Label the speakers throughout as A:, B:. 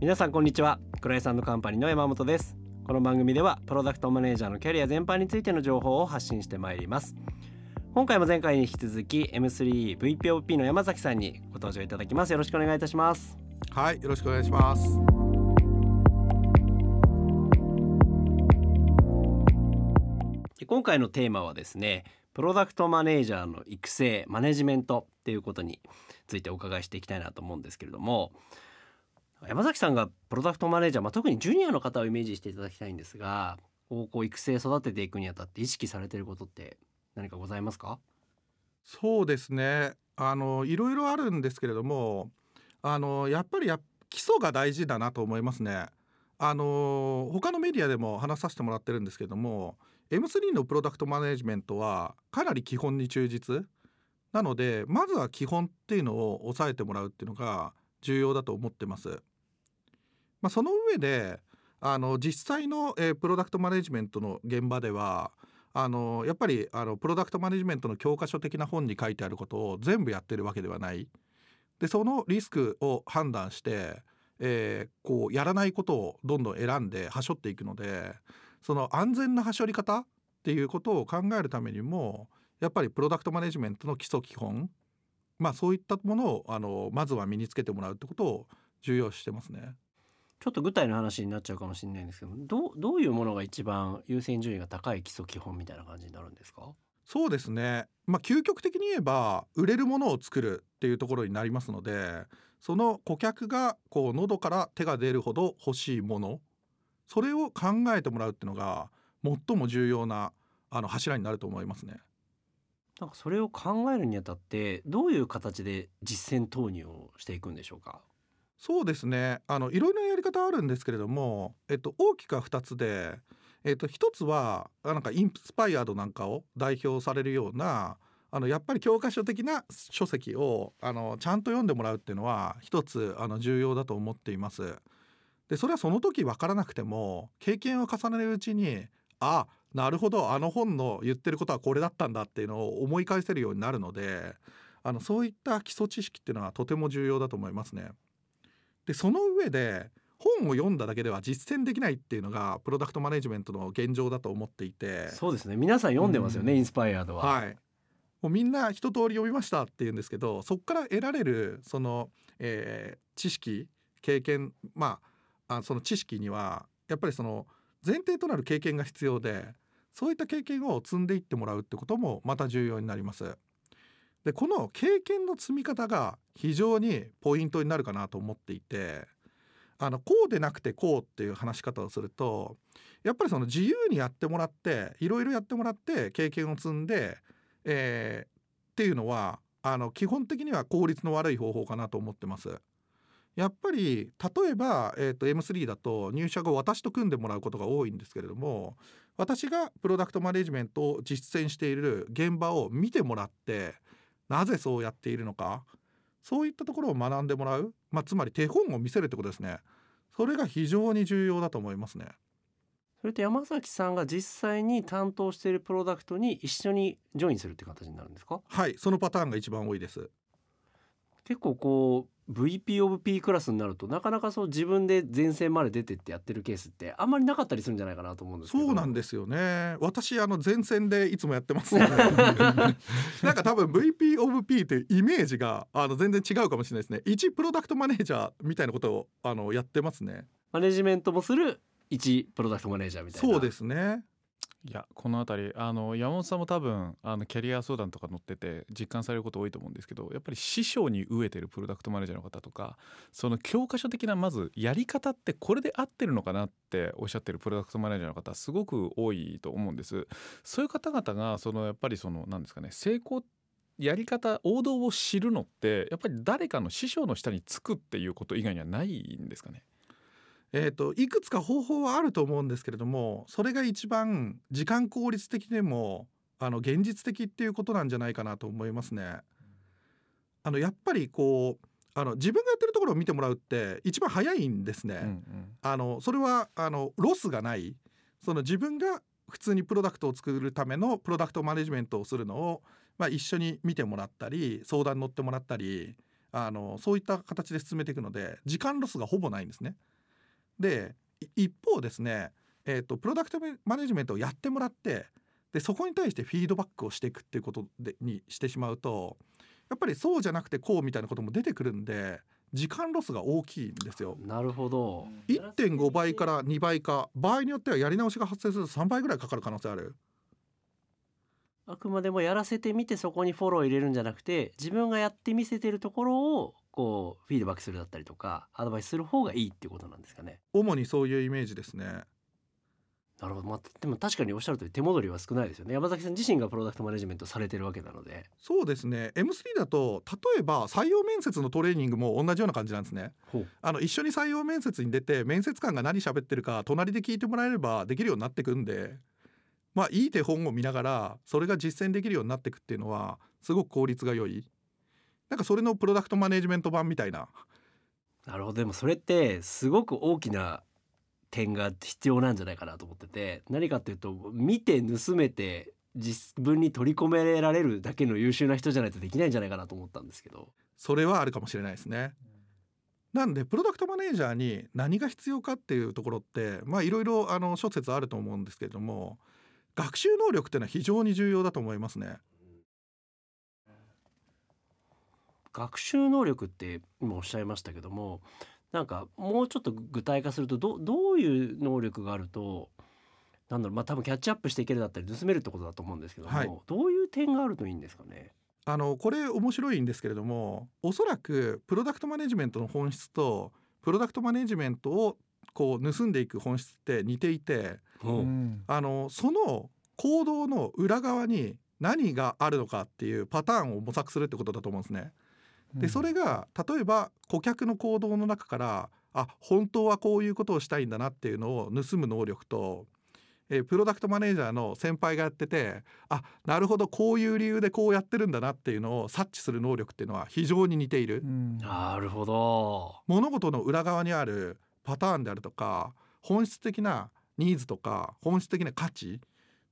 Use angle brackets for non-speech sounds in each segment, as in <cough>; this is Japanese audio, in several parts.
A: 皆さんこんにちは。黒井さんのカンパニーの山本です。この番組ではプロダクトマネージャーのキャリア全般についての情報を発信してまいります。今回も前回に引き続き M3VPOP の山崎さんにご登場いただきます。よろしくお願いいたします。
B: はいよろしくお願いします。
A: 今回のテーマはですねプロダクトマネージャーの育成マネジメントっていうことについてお伺いしていきたいなと思うんですけれども山崎さんがプロダクトマネージャー、まあ、特にジュニアの方をイメージしていただきたいんですがこう育成育てていくにあたって意識されてることって何かございますか？
B: そうですねあのいろいろあるんですけれどもあのやっぱりや基礎が大事だなと思いますね。あの他のメディアでも話させてもらってるんですけども M3 のプロダクトマネジメントはかなり基本に忠実なのでまずは基本っていうのを押さえてもらうっていうのが重要だと思ってます。まあ、その上であの実際の、えー、プロダクトマネジメントの現場ではあのやっぱりあのプロダクトマネジメントの教科書的な本に書いてあることを全部やってるわけではない。でそのリスクを判断して、えー、こうやらないことをどんどん選んではしょっていくのでその安全なはしょり方っていうことを考えるためにもやっぱりプロダクトマネジメントの基礎基本まあそういったものをあのまずは身につけてもらうってことを重要視してますね。
A: ちょっと具体の話になっちゃうかもしれないんですけどどうどういうものが一番優先順位が高い基礎基本みたいな感じになるんですか？
B: そうですね。まあ究極的に言えば売れるものを作るっていうところになりますのでその顧客がこう喉から手が出るほど欲しいものそれを考えてもらうっていうのが最も重要なあの柱になると思いますね。
A: なんかそれを考えるにあたってどういう形で実践投入をしていくんでしょうか？
B: そうですねあのいろいろなやり方あるんですけれども、えっと、大きくは2つで、えっと、1つはなんかインスパイアードなんかを代表されるようなあのやっぱり教科書的な書籍をあのちゃんと読んでもらうっていうのは一つあの重要だと思っています。でそれはその時分からなくても経験を重ねるうちにあなるほどあの本の言ってることはこれだったんだっていうのを思い返せるようになるのであのそういった基礎知識っていうのはとても重要だと思いますね。でその上で本を読んだだけでは実践できないっていうのがプロダクトマネジメントの現状だと思っていて
A: そうですね皆さん読んでますよね、うん、インスパイアードは。
B: はいもうみんな一通り読みましたって言うんですけどそこから得られるその、えー、知識経験まああその知識にはやっぱりその前提となる経験が必要でそういった経験を積んでいってもらうってこともまた重要になります。でこの経験の積み方が非常にポイントになるかなと思っていてあのこうでなくてこうっていう話し方をするとやっぱりその自由にやってもらっていろいろやってもらって経験を積んで、えー、っていうのはあの基本的には効率の悪い方法かなと思ってます。やっぱり例えば、えーと、M3 だと入社後私と組んでもらうことが多いんですけれども私がプロダクトマネジメントを実践している現場を見てもらってなぜそうやっているのか。そういったところを学んでもらう、まあ、つまり手本を見せるってことですね。それが非常に重要だと思いますね。
A: それと山崎さんが実際に担当しているプロダクトに一緒にジョインするって形になるんですか？
B: はいそのパターンが一番多いです
A: 結構こう VP of P クラスになるとなかなかそう自分で前線まで出てってやってるケースってあんまりなかったりするんじゃないかなと思うんです
B: そうなんですよね。私あの前線でいつもやってますね。<laughs> なんか多分 VP of P ってイメージがあの全然違うかもしれないですね。一プロダクトマネージャーみたいなことをあのやってますね。
A: マネジメントもする一プロダクトマネージャーみたい
B: な。そうですね
C: いやこの辺りあの山本さんも多分あのキャリア相談とか載ってて実感されること多いと思うんですけどやっぱり師匠に飢えてるプロダクトマネージャーの方とかその教科書的なまずやり方ってこれで合ってるのかなっておっしゃってるプロダクトマネージャーの方すごく多いと思うんです。そういう方々がそのやっぱりその何ですかね成功やり方王道を知るのってやっぱり誰かの師匠の下につくっていうこと以外にはないんですかね？
B: えーと、いくつか方法はあると思うんですけれどもそれが一番時間効率的でもあの現実的っていうことなんじゃないかなと思いますね。あのやっぱりこうあの自分がやってるところを見てもらうって一番早いんですね。うんうん、あのそれはあのロスがないその自分が普通にプロダクトを作るためのプロダクトマネジメントをするのを、まあ、一緒に見てもらったり相談乗ってもらったりあのそういった形で進めていくので時間ロスがほぼないんですね。でい一方ですね、えー、とプロダクトマネジメントをやってもらってでそこに対してフィードバックをしていくっていうことでにしてしまうとやっぱりそうじゃなくてこうみたいなことも出てくるんで時間ロスが大きいんですよ。
A: なるほど
B: 1.5倍から2倍か場合によってはやり直しが発生すると3倍ぐらいかかる可能性ある。
A: あくまでもやらせてみてそこにフォロー入れるんじゃなくて自分がやってみせてるところをこうフィードバックするだったりとかアドバイスする方がいいっていうことなんですかね。
B: 主にそういうイメージですね。
A: なるほど、まあ、でも確かにおっしゃる通り手戻りは少ないですよね。山崎さん自身がプロダクトマネジメントされてるわけなので。
B: そうですね。M3 だと例えば採用面接のトレーニングも同じような感じなんですね。あの一緒に採用面接に出て面接官が何喋ってるか隣で聞いてもらえればできるようになってくんでまあいい手本を見ながらそれが実践できるようになっていくっていうのはすごく効率が良いなんかそれのプロダクトマネジメント版みたいな
A: なるほどでもそれってすごく大きな点が必要なんじゃないかなと思ってて何かっていうと見て盗めて自分に取り込められるだけの優秀な人じゃないとできないんじゃないかなと思ったんですけど
B: それはあるかもしれないですね。なんでプロダクトマネージャーに何が必要かっていうところってまあいろいろあの諸説あると思うんですけれども学習能力っていうのは非常に重要だと思いますね。
A: 学習能力って今おっしゃいましたけどもなんかもうちょっと具体化するとどどういう能力があるとなんだろうまあ多分キャッチアップしていけるだったり盗めるってことだと思うんですけども、
B: はい。
A: どういう点があるといいんですかね？
B: あのこれ面白いんですけれどもおそらくプロダクトマネジメントの本質とプロダクトマネジメントをこう盗んでいく本質って似ていて
C: うん。
B: あのその行動の裏側に何があるのかっていうパターンを模索するってことだと思うんですね。でそれが例えば顧客の行動の中からあ本当はこういうことをしたいんだなっていうのを盗む能力と、えープロダクトマネージャーの先輩がやっててあなるほどこういう理由でこうやってるんだなっていうのを察知する能力っていうのは非常に似ている。
C: う。ん。
A: なるほど。
B: 物事の裏側にあるパターンであるとか本質的なニーズとか本質的な価値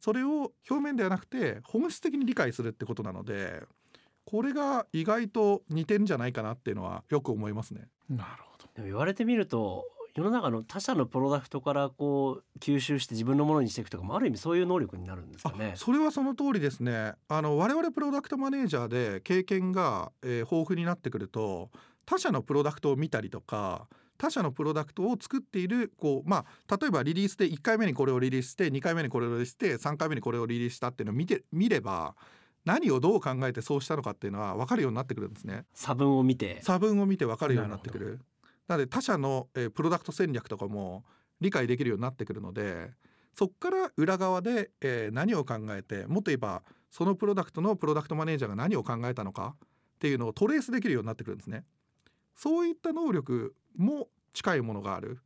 B: それを表面ではなくて本質的に理解するってことなのでこれが意外と似てんじゃないかなっていうのはよく思いますね。
C: なるほど
A: でも言われてみると世の中の他社のプロダクトからこう吸収して自分のものにしていくとかもある意味そういう能力になるんですかね
B: あ。それはその通りですねあの我々プロダクトマネージャーで経験が、えー豊富になってくると他社のプロダクトを見たりとか他社のプロダクトを作っているこうまあ例えばリリースで1回目にこれをリリースして2回目にこれをリリースして3回目にこれをリリースしたっていうのを見て見れば何をどう考えてそうしたのかっていうのは分かるようになってくるんですね。
A: 差分を見て
B: 差分を見て分かるようになってくるなので他社の、えープロダクト戦略とかも理解できるようになってくるのでそこから裏側で、えー何を考えてもっと言えばそのプロダクトのプロダクトマネージャーが何を考えたのかっていうのをトレースできるようになってくるんですね。そういった能力も近いものがある、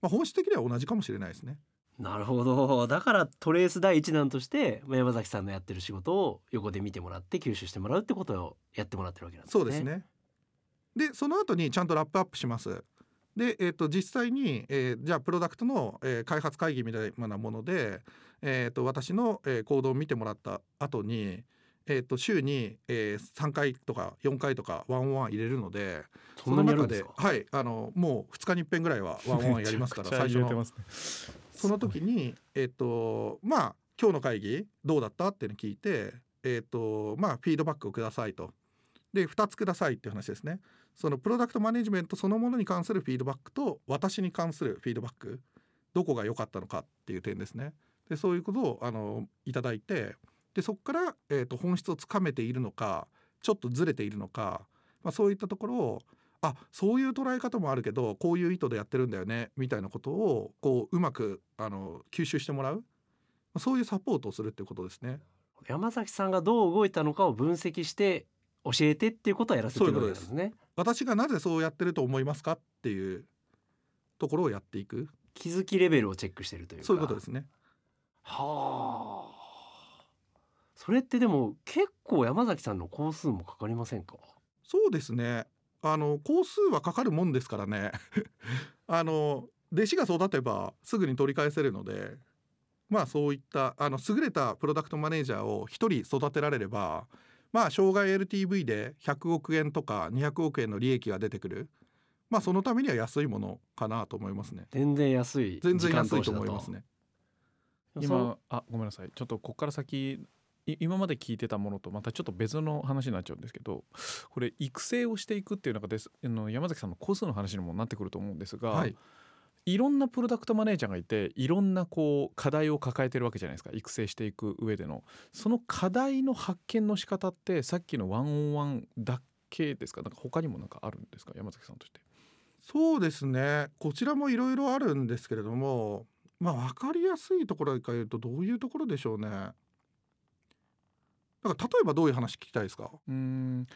B: まあ、本質的には同じかもしれないですね。
A: なるほどだからトレース第一弾としてまあ山崎さんのやってる仕事を横で見てもらって吸収してもらうってことをやってもらってるわけなんですね。
B: そうですね。でその後にちゃんとラップアップします。で、えー、と実際に、えーじゃあプロダクトの、えー開発会議みたいなもので、えー、と私の、えー行動を見てもらった後に、えー、と週に、えー3回とか4回とかワンオンワン入れるので
A: そんなにやるんで。
B: はいあのもう2日に一遍ぐらいはワンオンワンやりますから <laughs> 最初のその時にえっ、とまあ今日の会議どうだったっていうのを聞いてえっ、とまあフィードバックをくださいと。で2つくださいっていう話ですね。そのプロダクトマネジメントそのものに関するフィードバックと私に関するフィードバックどこが良かったのかっていう点ですね。でそういうことをあのいただいてでそこから、えー、と本質をつかめているのかちょっとずれているのか、まあ、そういったところをあそういう捉え方もあるけどこういう意図でやってるんだよねみたいなことをこううまくあの吸収してもらうまあそういうサポートをするっていうことですね。
A: 山崎さんがどう動いたのかを分析して教えてっていうことをやらせてるわけなんですね。
B: 私がなぜそうやってると思いますかっていうところをやっていく
A: 気づきレベルをチェックしてるというか。
B: そういうことですね。
A: はあ。それってでも結構山崎さんの工数もかかりませんか？
B: そうですねあの工数はかかるもんですからね。<laughs> あの弟子が育てばすぐに取り返せるのでまあそういったあの優れたプロダクトマネージャーを一人育てられればまあ障害 LTV で100億円とか200億円の利益が出てくる。まあそのためには安いものかなと思いますね。
A: 全然安い
B: 全然安いと。思いますね。
C: 今あごめんなさい。ちょっとここから先い今まで聞いてたものとまたちょっと別の話になっちゃうんですけどこれ育成をしていくっていう中ですあの山崎さんの個数の話にもなってくると思うんですが、
B: はい。
C: いろんなプロダクトマネージャーがいていろんなこう課題を抱えてるわけじゃないですか育成していく上での。その課題の発見の仕方ってさっきのワンオンワンだけですか？なんか他にもなんかあるんですか？山崎さんとして。
B: そうですね。こちらもいろいろあるんですけれどもまあ分かりやすいところから言うとどういうところでしょうねだから例えばどういう話聞きたいですか？
C: うーん。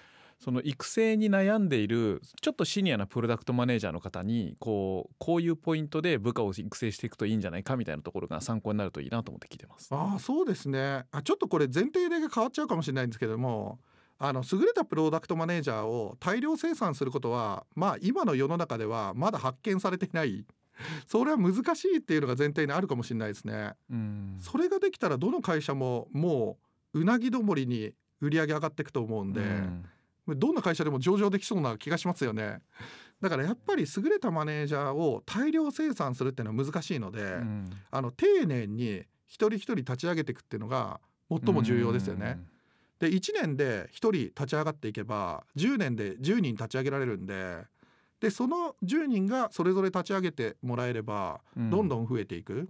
C: その育成に悩んでいるちょっとシニアなプロダクトマネージャーの方にこうこういうポイントで部下を育成していくといいんじゃないかみたいなところが参考になるといいなと思って聞いてます。
B: ああそうですね。あちょっとこれ前提で変わっちゃうかもしれないんですけどもあの優れたプロダクトマネージャーを大量生産することはまあ今の世の中ではまだ発見されていない。それは難しいっていうのが前提にあるかもしれないですね。
C: うん。
B: それができたらどの会社ももううなぎ登りに売り上げ上がっていくと思うんで、
C: うん。
B: どんな会社でも上場できそうな気がしますよね。だからやっぱり優れたマネージャーを大量生産するっていうのは難しいので、
C: うん。
B: あの丁寧に一人一人立ち上げていくっていうのが最も重要ですよね。で1年で1人立ち上がっていけば10年で10人立ち上げられるんででその10人がそれぞれ立ち上げてもらえれば
C: うん。
B: どんどん増えていく、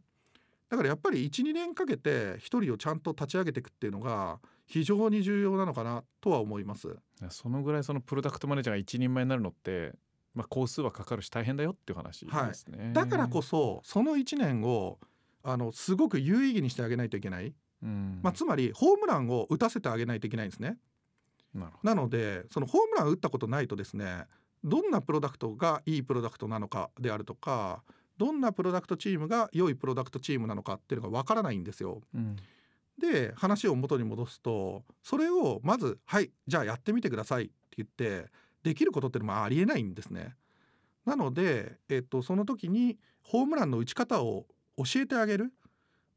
B: だからやっぱり12年かけて1人をちゃんと立ち上げていくっていうのが非常に重要なのかなとは思います。
C: そのぐらいそのプロダクトマネージャーが一人前になるのって、まあ、工数はかかるし大変だよっていう話ですね。
B: だからこそその1年をあのすごく有意義にしてあげないといけない、
C: うん
B: まあ、つまりホームランを打たせてあげないといけないんですね。
C: な
B: なのでそのホームランを打ったことないとですねどんなプロダクトがいいプロダクトなのかであるとかどんなプロダクトチームが良いプロダクトチームなのかっていうのがわからないんですよ。
C: ど。うん
B: で話を元に戻すとそれをまず「はいじゃあやってみてください」って言ってできることっていうのもありえないんですね。なので、えっと、その時にホームランの打ち方を教えてあげる、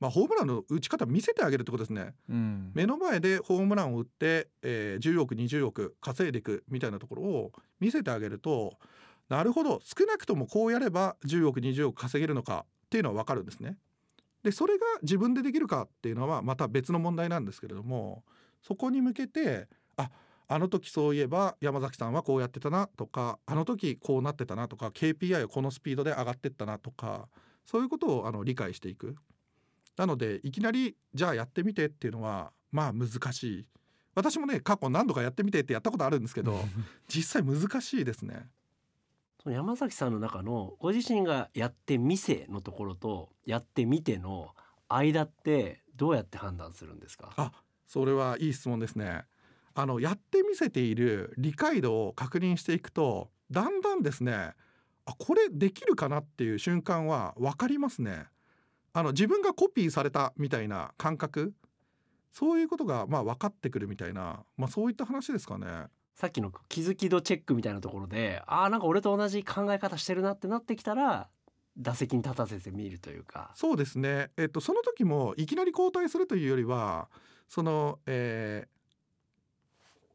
B: まあ、ホームランの打ち方見せてあげるってことですね。
C: うん
B: 目の前でホームランを打って、えー10億20億稼いでいくみたいなところを見せてあげるとなるほど少なくともこうやれば10億20億稼げるのかっていうのは分かるんですね。でそれが自分でできるかっていうのはまた別の問題なんですけれどもそこに向けてああの時そういえば山崎さんはこうやってたなとかあの時こうなってたなとか KPI はこのスピードで上がってったなとかそういうことをあの理解していく。なのでいきなりじゃあやってみてっていうのはまあ難しい私もね過去何度かやってみてってやったことあるんですけど <laughs> 実際難しいですね
A: その山崎さんの中のご自身がやってみせのところとやってみての間ってどうやって判断するんですか？
B: あそれはいい質問ですね。あのやってみせている理解度を確認していくとだんだんですねあこれできるかなっていう瞬間は分かりますね。あの自分がコピーされたみたいな感覚そういうことがまあ分かってくるみたいな、まあ、そういった話ですかね。
A: さっきの気づき度チェックみたいなところであーなんか俺と同じ考え方してるなってなってきたら打席に立たせてみるというか
B: そうですね、えっと、その時もいきなり交代するというよりはその、えー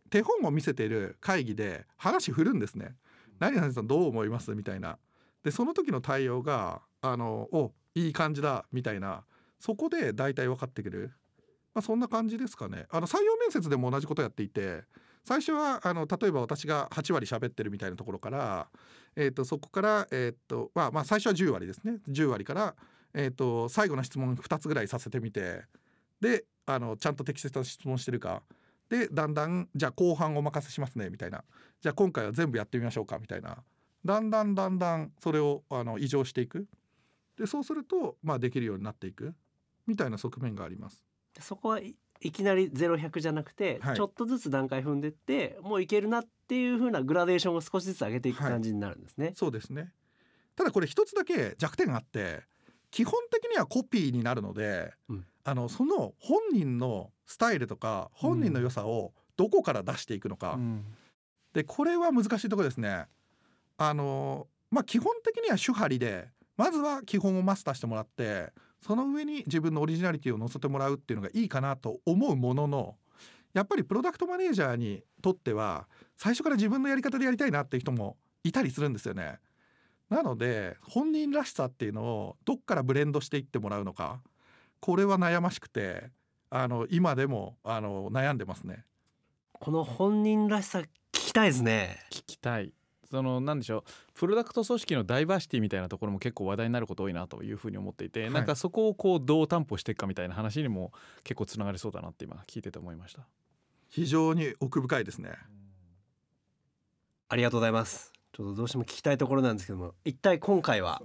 B: 手本を見せている会議で話振るんですね。何々さんどう思いますみたいな。でその時の対応があのおいい感じだみたいなそこで大体分かってくる、まあ、そんな感じですかね。あの採用面接でも同じことやっていて最初はあの例えば私が8割喋ってるみたいなところから、えー、とそこから、えーとまあ、まあ最初は10割ですね。10割から、えー、と最後の質問2つぐらいさせてみてであのちゃんと適切な質問してるか。でだんだんじゃあ後半お任せしますねみたいな。じゃあ今回は全部やってみましょうかみたいな。だんだんだんだんそれをあの異常していく。でそうすると、まあ、できるようになっていく。みたいな側面があります。
A: そこはいいきなり0100じゃなくて、
B: はい。
A: ちょっとずつ段階踏んでってもういけるなっていう風なグラデーションを少しずつ上げていく感じになるんですね。
B: そうですね。ただこれ一つだけ弱点があって基本的にはコピーになるので、
A: うん。
B: あのその本人のスタイルとか本人の良さをどこから出していくのか、
C: うん。
B: でこれは難しいところですね。あのまあ基本的には手張りでまずは基本をマスターしてもらってその上に自分のオリジナリティを乗せてもらうっていうのがいいかなと思うもののやっぱりプロダクトマネージャーにとっては最初から自分のやり方でやりたいなっていう人もいたりするんですよね。なので本人らしさっていうのをどっからブレンドしていってもらうのかこれは悩ましくてあの今でもあの悩んでますね。
A: この本人らしさ聞きたいですね
C: 聞きたいそのなんでしょうプロダクト組織のダイバーシティみたいなところも結構話題になること多いなというふうに思っていて、
B: はい
C: なんかそこをこうどう担保していくかみたいな話にも結構つながりそうだなって今聞いてて思いました。
B: 非常に奥深いですね。
A: ありがとうございますちょっとどうしても聞きたいところなんですけども一体今回は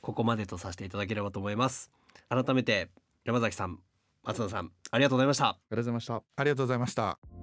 A: ここまでとさせていただければと思います改めて山崎さん松野さんありがとうございました
C: ありがとうございました。
B: ありがとうございました。